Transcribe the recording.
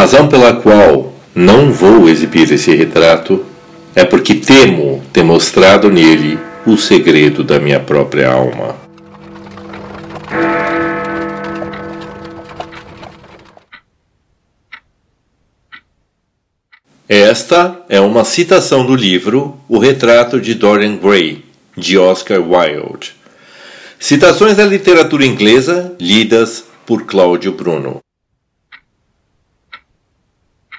razão pela qual não vou exibir esse retrato é porque temo ter mostrado nele o segredo da minha própria alma. Esta é uma citação do livro O Retrato de Dorian Gray, de Oscar Wilde. Citações da literatura inglesa lidas por Cláudio Bruno.